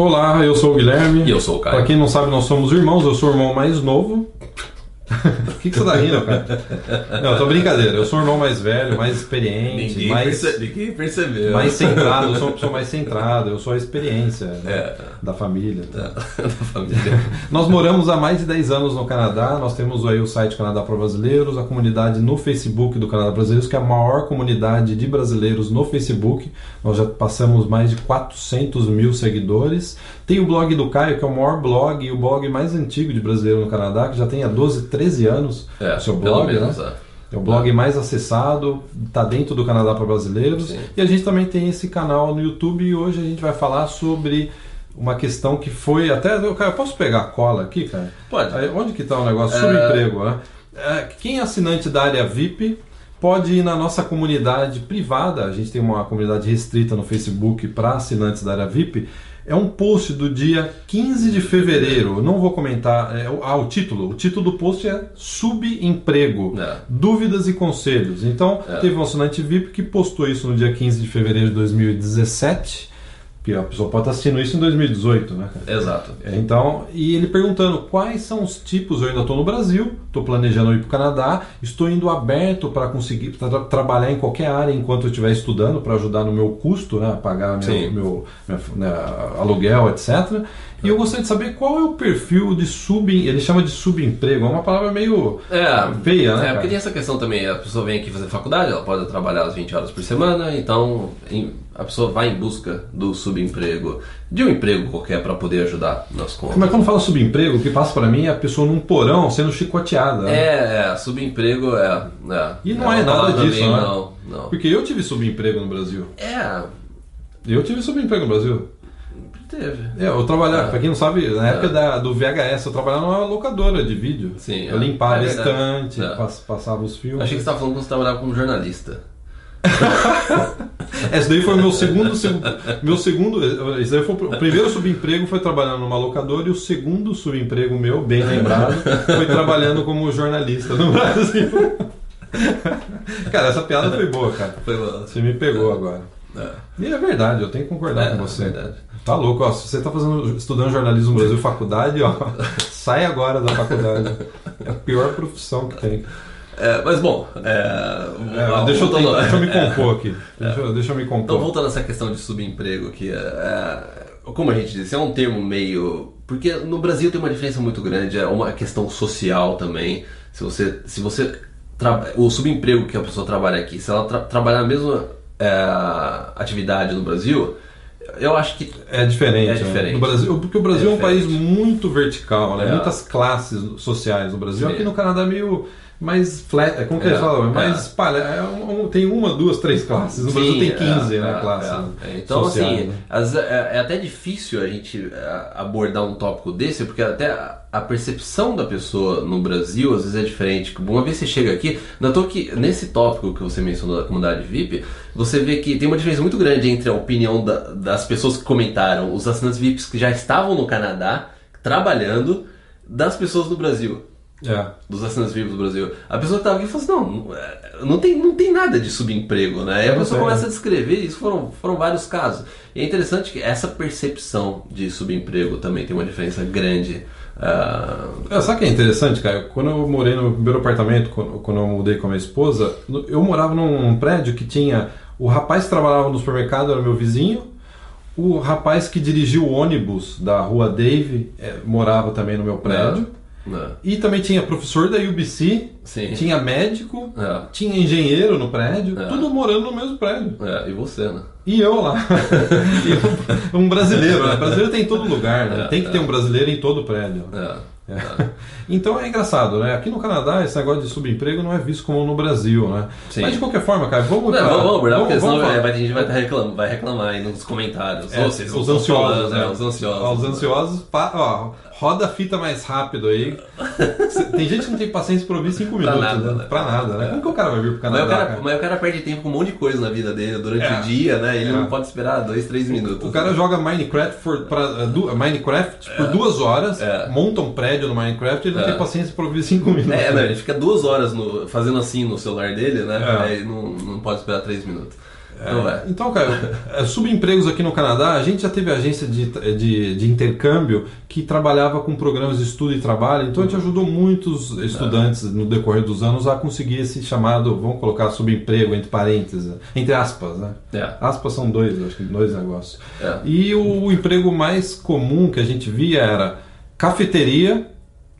Olá, eu sou o Guilherme. E eu sou o Caio. Pra quem não sabe, nós somos irmãos. Eu sou o irmão mais novo. O que, que você tá rindo, cara? Não, tô brincadeira. Eu sou o irmão mais velho, mais experiente, Ninguém, mais, perce... Ninguém percebeu. mais centrado. Eu sou uma pessoa mais centrada. Eu sou a experiência né, É. da família. da família. Nós moramos há mais de 10 anos no Canadá. Nós temos aí o site Canadá para Brasileiros, a comunidade no Facebook do Canadá Brasileiros, que é a maior comunidade de brasileiros no Facebook. Nós já passamos mais de 400 mil seguidores. Tem o blog do Caio, que é o maior blog e o blog mais antigo de brasileiro no Canadá, que já tem há 12, 13 anos É, o seu blog, menos, né? é. É o blog mais acessado, está dentro do Canadá para Brasileiros. Sim. E a gente também tem esse canal no YouTube e hoje a gente vai falar sobre uma questão que foi até. Cara, eu posso pegar a cola aqui, cara? Pode. Onde que está o negócio? É. Subemprego, né? É, quem é assinante da área VIP pode ir na nossa comunidade privada. A gente tem uma comunidade restrita no Facebook para assinantes da área VIP. É um post do dia 15 de fevereiro. Eu Não vou comentar. É, o- ah, o título. O título do post é Subemprego. É. Dúvidas e conselhos. Então, É. teve um assinante VIP que postou isso no dia 15 de fevereiro de 2017. Que a pessoa pode estar assistindo isso em 2018, né, cara? Exato. É, Então, e ele perguntando quais são os tipos, eu ainda estou no Brasil, estou planejando ir para o Canadá, estou indo aberto para conseguir tra- trabalhar em qualquer área enquanto eu estiver estudando para ajudar no meu custo, né, pagar meu, meu, minha- né, aluguel, etc. E eu gostaria de saber qual é o perfil de sub, ele chama de subemprego, é uma palavra meio É, feia, né? É, cara? porque tem essa questão também, a pessoa vem aqui fazer faculdade, ela pode trabalhar as 20 horas por semana, então em- a pessoa vai em busca do subemprego, de um emprego qualquer para poder ajudar nas contas. Mas quando fala subemprego, o que passa para mim é a pessoa num porão sendo chicoteada. né? É, é, subemprego é. é E não uma é nada disso, bem- né? Não, não. Porque eu tive subemprego no Brasil. É, Eu tive subemprego no Brasil. teve. É, eu trabalhava, É. pra quem não sabe, na época É. da, do VHS, eu trabalhava numa locadora de vídeo. Sim, eu é. limpava É estante, É. pass- passava os filmes. Achei que você estava falando quando você trabalhava como jornalista. Esse daí foi o meu segundo. seg- meu segundo. Esse daí foi o primeiro subemprego foi trabalhando numa locadora e o segundo subemprego meu, bem lembrado, foi trabalhando como jornalista no Brasil. cara, essa piada foi boa, cara. Foi uma- Você me pegou agora. É. E é verdade, eu tenho que concordar É, com você. é verdade. Tá louco, ó. Se você tá fazendo, estudando jornalismo no Brasil faculdade, ó, sai agora da faculdade. É a pior profissão que tem. É, mas bom, é, É, deixa, eu voltando- tentar- deixa eu me compor aqui. Deixa, eu- deixa eu me Então, compor. voltando a essa questão de subemprego, é, é, como a gente disse, é um termo meio. Porque no Brasil tem uma diferença muito grande, é uma questão social também. Se você. Se você tra- o subemprego que a pessoa trabalha aqui, se ela tra- trabalhar a mesma é, atividade no Brasil, eu acho que. É diferente. É né? diferente. No Brasil, porque o Brasil é, É um país muito vertical, né? É. Muitas classes sociais no Brasil. Sim. Aqui no Canadá é meio mais flat. Como que É, eles falam? É é. mais espalha. é um- tem uma, duas, três classes. No Brasil Sim, tem 15, é, né? é, classes. é. Então, sociais, assim, né? às- é, é até difícil a gente é, abordar um tópico desse, porque até a, a percepção da pessoa no Brasil às vezes é diferente. Uma vez você chega aqui, notou que nesse tópico que você mencionou da comunidade VIP, você vê que tem uma diferença muito grande entre a opinião da- das pessoas que comentaram, os assinantes VIPs que já estavam no Canadá trabalhando, das pessoas do Brasil É. dos assinantes vivos do Brasil. A pessoa que estava aqui falou assim, não, não, é, não tem, não tem nada de subemprego, né? E a pessoa tem. começa a descrever, isso foram, foram vários casos. E é interessante que essa percepção de subemprego também tem uma diferença grande. ah, É, sabe o que é interessante, cara? Quando eu morei no meu primeiro apartamento, quando, eu mudei com a minha esposa, eu morava num prédio que tinha. O rapaz que trabalhava no supermercado era meu vizinho, o rapaz que dirigia o ônibus da rua Dave eh, morava também no meu prédio. Né? E também tinha professor da UBC, Sim. tinha médico, É. tinha engenheiro no prédio, É. tudo morando no mesmo prédio. É, e você, né? E eu lá. E um, um brasileiro, né? Brasileiro tem em todo lugar, né? É, Tem que ter um brasileiro em todo prédio. É. É. Então é engraçado, né? Aqui no Canadá esse negócio de subemprego não é visto como no Brasil, né? Sim. Mas de qualquer forma, cara, vamos Não, pra- vamos, vamos abordar, porque senão vamos é, falar. vai, a gente vai, tá reclamar, vai reclamar aí nos comentários. É, vocês os ansiosos, né? é, os ansiosos. Ó, os ansiosos, ó, roda a fita mais rápido aí. Tem gente que não tem paciência pra ouvir 5 Pra minutos, nada, né? né? Pra nada, né? É. Como que o cara vai vir pro Mas Canadá, o, cara, cara? mas o cara perde tempo com um monte de coisa na vida dele durante É. o dia, né? Ele não pode esperar dois, três minutos. O cara joga Minecraft por, pra, du- Minecraft por duas horas, monta um prédio no Minecraft ele não É. tem paciência pra ouvir 5 minutos. É, não, ele fica duas horas no- fazendo assim no celular dele, né? É. Aí não, não pode esperar três minutos. Então vai. Então, cara, é, subempregos aqui no Canadá, a gente já teve agência de, de, de intercâmbio que trabalhava com programas de estudo e trabalho, então a gente ajudou muitos estudantes no decorrer dos anos a conseguir esse chamado, vamos colocar subemprego entre parênteses, entre aspas, né? É. Aspas são dois, acho que dois negócios. É. E o emprego mais comum que a gente via era cafeteria,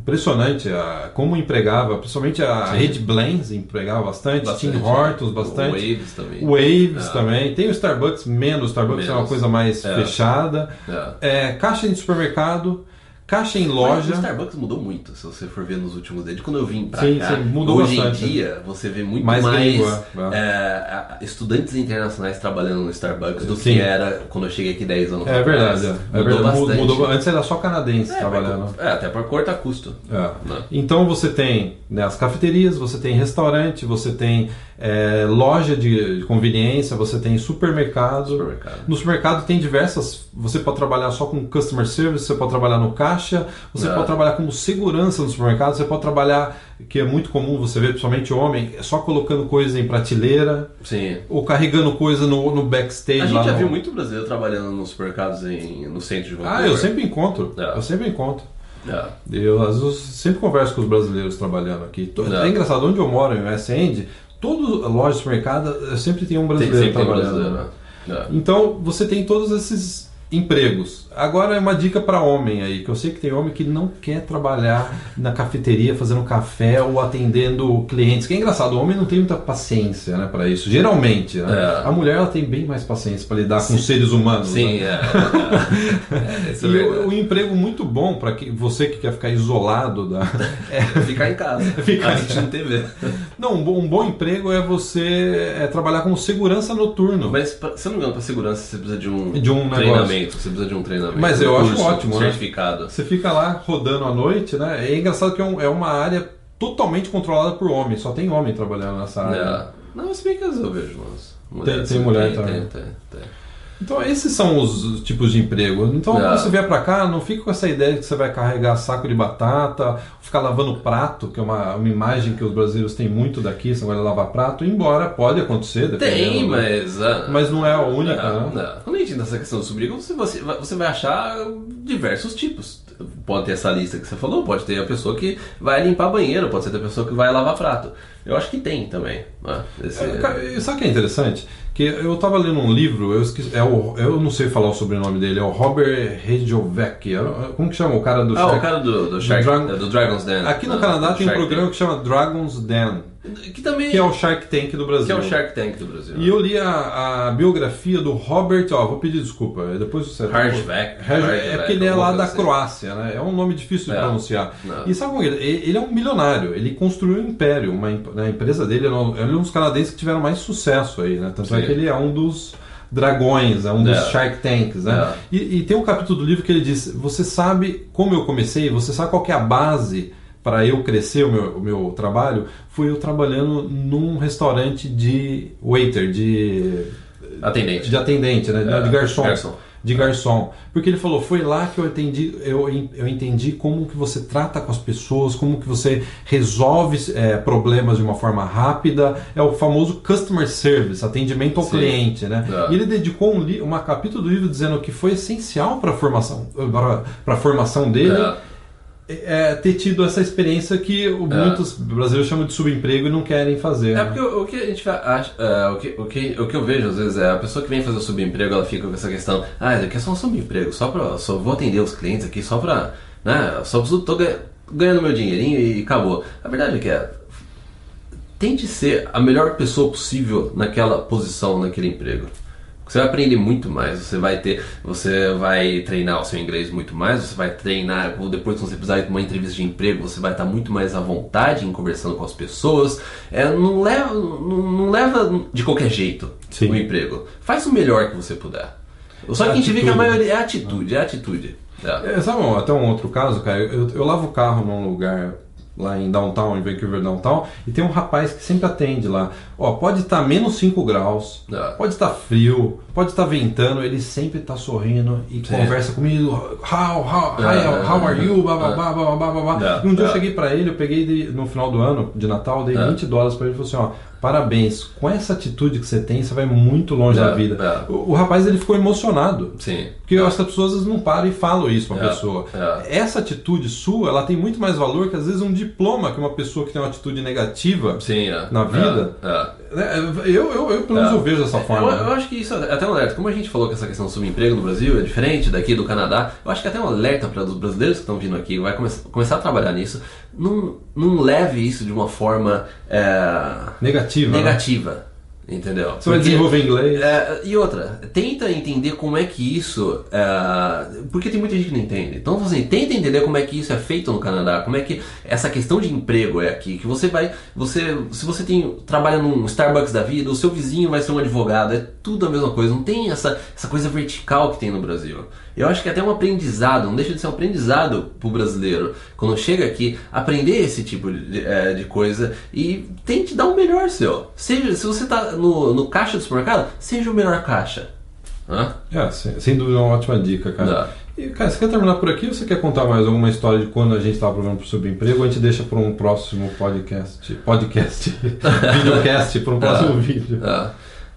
impressionante a, como empregava, principalmente a Sim. rede Blends empregava bastante, Bastante, Tim né? Hortons O bastante. Waves também. Waves É. também. Tem o Starbucks menos, Starbucks é uma Menos. coisa mais É. fechada. É. É, caixa de supermercado, caixa em Mas loja. O Starbucks mudou muito, se você for ver nos últimos desde quando eu vim pra Sim, cá. sim, mudou hoje bastante. em dia você vê muito Mais mais, gringo, é. é, a- estudantes internacionais trabalhando no Starbucks do Sim. que era quando eu cheguei aqui 10 anos É atrás. verdade, é. é Mudou verdade. Mu- bastante. Mudou, antes era só canadense é, trabalhando. é, até para cortar custo. É. Né? Então você tem né, as cafeterias, você tem restaurante, você tem é, loja de conveniência, você tem supermercado. Supermercado. No supermercado tem diversas. Você pode trabalhar só com customer service, você pode trabalhar no caixa, você É. pode trabalhar como segurança no supermercado, você pode trabalhar, que é muito comum você ver, principalmente homem, só colocando coisa em prateleira Sim. ou carregando coisa no, no backstage. A gente já no- viu muito brasileiro trabalhando nos supermercados em, no centro de Vancouver. Ah, eu sempre encontro. É. Eu sempre encontro. É. Eu às vezes, sempre converso com os brasileiros trabalhando aqui. É. É, engraçado, onde eu moro, em West End, toda loja de supermercado eu sempre tem um brasileiro tem um trabalhando. brasileiro. né? É. Então você tem todos esses empregos. Agora é uma dica para homem aí, que eu sei que tem homem que não quer trabalhar na cafeteria fazendo café ou atendendo clientes. Que é engraçado, o homem não tem muita paciência, né, para isso. Geralmente, né? É. A mulher ela tem bem mais paciência para lidar com os seres humanos. Sim, né? é. é é E o, o emprego muito bom para que você que quer ficar isolado da Ficar em casa. Ficar assistindo TV. Não, um bom, um bom emprego é você é, trabalhar como segurança noturno. Mas, pra- se eu não me engano, para segurança você precisa de um, De um negócio. treinamento. Você precisa de um treinamento. Mas eu um acho curso ótimo, né? Certificado. Você fica lá rodando à noite, né? É engraçado que é, um- é uma área totalmente controlada por homens, só tem homem trabalhando nessa área. É. Não, se bem que eu vejo umas mulheres. tem mulher tem, também. tem, tem, tem. Então esses são os tipos de emprego. Então É. quando você vier pra cá, não fica com essa ideia de que você vai carregar saco de batata, ficar lavando prato, que é uma, uma imagem que os brasileiros têm muito daqui, negócio de lavar prato, embora pode acontecer. Tem, do- mas. ah, Mas não é a única, não, né? não. Quando a gente entra nessa questão do sobrinho, você, você, vai- você vai achar diversos tipos. Pode ter essa lista que você falou, pode ter a pessoa que vai limpar banheiro, pode ser a pessoa que vai lavar prato. Eu acho que tem também. Né? Esse- É, Sabe o que é interessante? Que eu estava lendo um livro, eu, esqueci, é o, eu não sei falar o sobrenome dele, é o Robert Redjovec. é- Como que chama o cara do Ah, o Shark? cara do, do, Shark, Dragon- do Dragon's Den. Aqui no né? Canadá Do tem um Shark programa que chama Dragon's Den. Que também que é o Shark Tank do Brasil. que é o Shark Tank do Brasil. E eu li a, a biografia do Robert, ó, vou pedir desculpa, depois você. Hardback. É porque ele é lá da Croácia, né? É um nome difícil de É. pronunciar. Não. E sabe como ele, ele é um milionário, ele construiu um império, uma, né, a empresa dele, ele é um é um dos canadenses que tiveram mais sucesso aí, né? Tanto é Sim. que ele é um dos dragões, é um dos É. Shark Tanks, né? E, e tem um capítulo do livro que ele diz: Você sabe como eu comecei? Você sabe qual que é a base para eu crescer o meu, o meu trabalho? Foi eu trabalhando num restaurante de waiter, de, Atendente. de atendente, né? É, de garçom. garçom. De garçom. Porque ele falou, foi lá que eu entendi, eu, eu entendi como que você trata com as pessoas, como que você resolve é, problemas de uma forma rápida. É o famoso customer service, atendimento ao Sim. cliente, né? É. E ele dedicou um, uma capítulo do livro dizendo que foi essencial para a formação, para a formação dele. É. é, ter tido essa experiência que o- muitos brasileiros chamam de subemprego e não querem fazer. É né? porque o, o que a gente acha, é, o, que, o, que, o que eu vejo às vezes é a pessoa que vem fazer o subemprego, ela fica com essa questão, ah, isso aqui é só um subemprego, só pra, só vou atender os clientes aqui só pra, né, só tô ganha- ganhando meu dinheirinho e acabou. A verdade é que é, tente ser a melhor pessoa possível naquela posição, naquele emprego. Você vai aprender muito mais, você vai ter, você vai treinar o seu inglês muito mais, você vai treinar, ou depois quando você precisar ir para uma entrevista de emprego, você vai estar muito mais à vontade em conversando com as pessoas. É, não, leva, não, não leva de qualquer jeito Sim. o emprego. Faz o melhor que você puder. Só que a gente vê que a maioria é atitude, é atitude. É. É, sabe até um outro caso, cara? Eu, eu lavo o carro num lugar lá em downtown, em Vancouver downtown, e tem um rapaz que sempre atende lá. Ó, pode estar menos 5 graus, É. pode estar frio, pode estar ventando, ele sempre está sorrindo e Sim. conversa comigo. How, how, hi, É, how are you? Blá, blá, blá, blá, blá, blá, blá. E um dia eu cheguei pra ele, eu peguei de- no final do ano, de Natal, dei É. 20 dólares pra ele e falei assim: ó, Parabéns. Com essa atitude que você tem, você vai muito longe É, na vida. é. O, o rapaz ele ficou emocionado. Sim. Porque que as pessoas não param e falam isso pra É, pessoa. é. Essa atitude sua, ela tem muito mais valor que às vezes um diploma que uma pessoa que tem uma atitude negativa. Sim, é. Na vida? Né, Eu, eu, eu, pelo menos, É. eu vejo dessa forma. Eu, eu acho que isso é até um alerta. Como a gente falou que essa questão do subemprego no Brasil é diferente daqui do Canadá, eu acho que até um alerta para os brasileiros que estão vindo aqui, vai come começar a trabalhar nisso. Não, não leve isso de uma forma é, Negativa. né? Entendeu? Você vai desenvolver inglês. é, e outra, tenta entender como é que isso. é, porque tem muita gente que não entende. Então, assim, tenta entender como é que isso é feito no Canadá, como é que essa questão de emprego é aqui. Que você vai. Você, se você tem, trabalha num Starbucks da vida, o seu vizinho vai ser um advogado, é tudo a mesma coisa. Não tem essa, essa coisa vertical que tem no Brasil. Eu acho que é até um aprendizado, não deixa de ser um aprendizado pro brasileiro. Quando chega aqui, aprender esse tipo de, é, de coisa e tente dar o melhor seu. Seja, se você tá no, no caixa do supermercado, seja o melhor caixa. Hã? É, sem, sem dúvida é uma ótima dica, cara. E, cara, você quer terminar por aqui ou você quer contar mais alguma história de quando a gente estava programando para subemprego? A gente deixa para um próximo podcast? Podcast? videocast, para um próximo vídeo. É.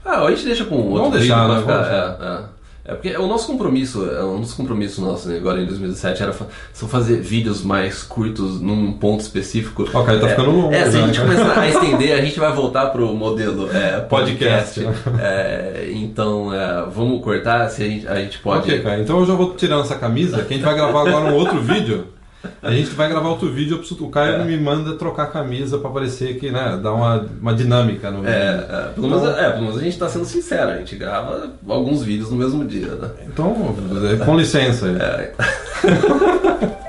Ah, a gente deixa com outro Vamos deixar, vídeo né? pra Vamos ficar- é, é. É porque o nosso compromisso, é, um dos compromissos nossos né, agora em 2017 era são fazer vídeos mais curtos num ponto específico. Ó, cara, tá é, ficando longo É, se a gente cara. começar a estender, a gente vai voltar pro modelo é, podcast. Podcast, É, então, é, vamos cortar se a gente, a gente pode. Ok, cara. Então eu já vou tirando essa camisa, que a gente vai gravar agora um outro vídeo. A gente vai gravar outro vídeo, eu preciso- o Caio É. me manda trocar a camisa para parecer que, né, dá uma, uma dinâmica no vídeo. É, é, pelo menos, é, pelo menos a gente tá sendo sincero, a gente grava alguns vídeos no mesmo dia, né? Então, com licença. É.